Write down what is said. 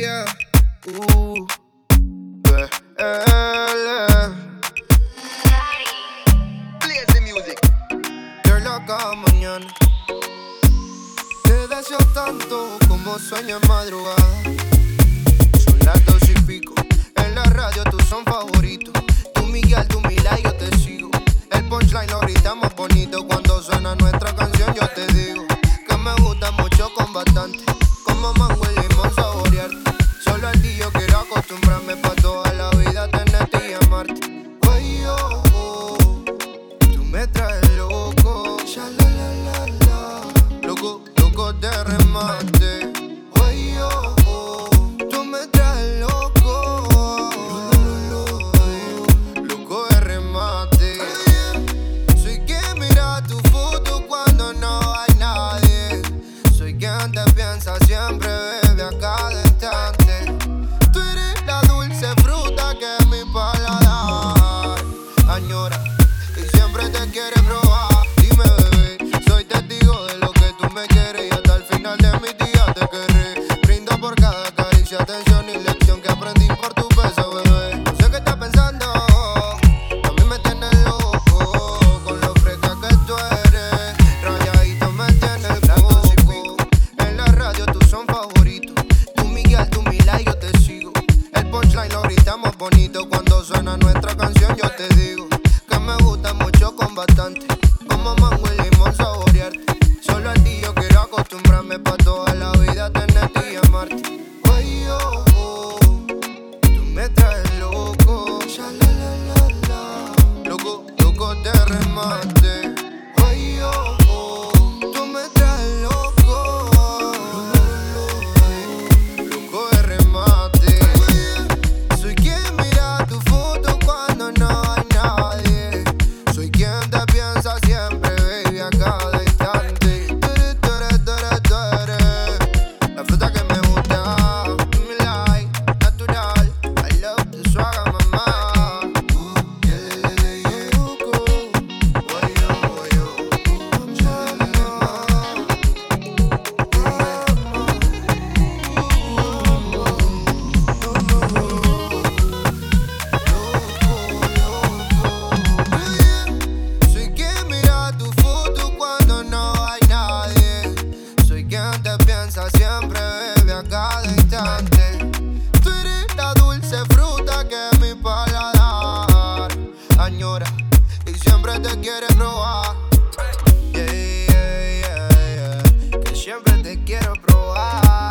yeah. Uh, Play the music. Girl, cada mañana. Te deseo tanto como sueño en madrugada. Son las dos y pico. En la radio tú son favoritos. Tú Miguel, tú Mila yo te sigo. El punchline lo gritamos bonito cuando suena nuestra. remar. te querré. Brindo por cada caricia, atención y lección que aprendí por tu beso, bebé. Sé que estás pensando, también me tienes loco. Con lo fresca que tú eres, rayadito me tienes loco. En la radio tú son favoritos. Tú Miguel, tú Mila y yo te sigo. El punchline lo gritamos bonito. Cuando suena nuestra canción, yo te digo que me gusta mucho con bastante. Como mango loco, loco de remate. Oye, oh, y siempre te quieren robar. Yeah, yeah, yeah, que siempre te quiero probar.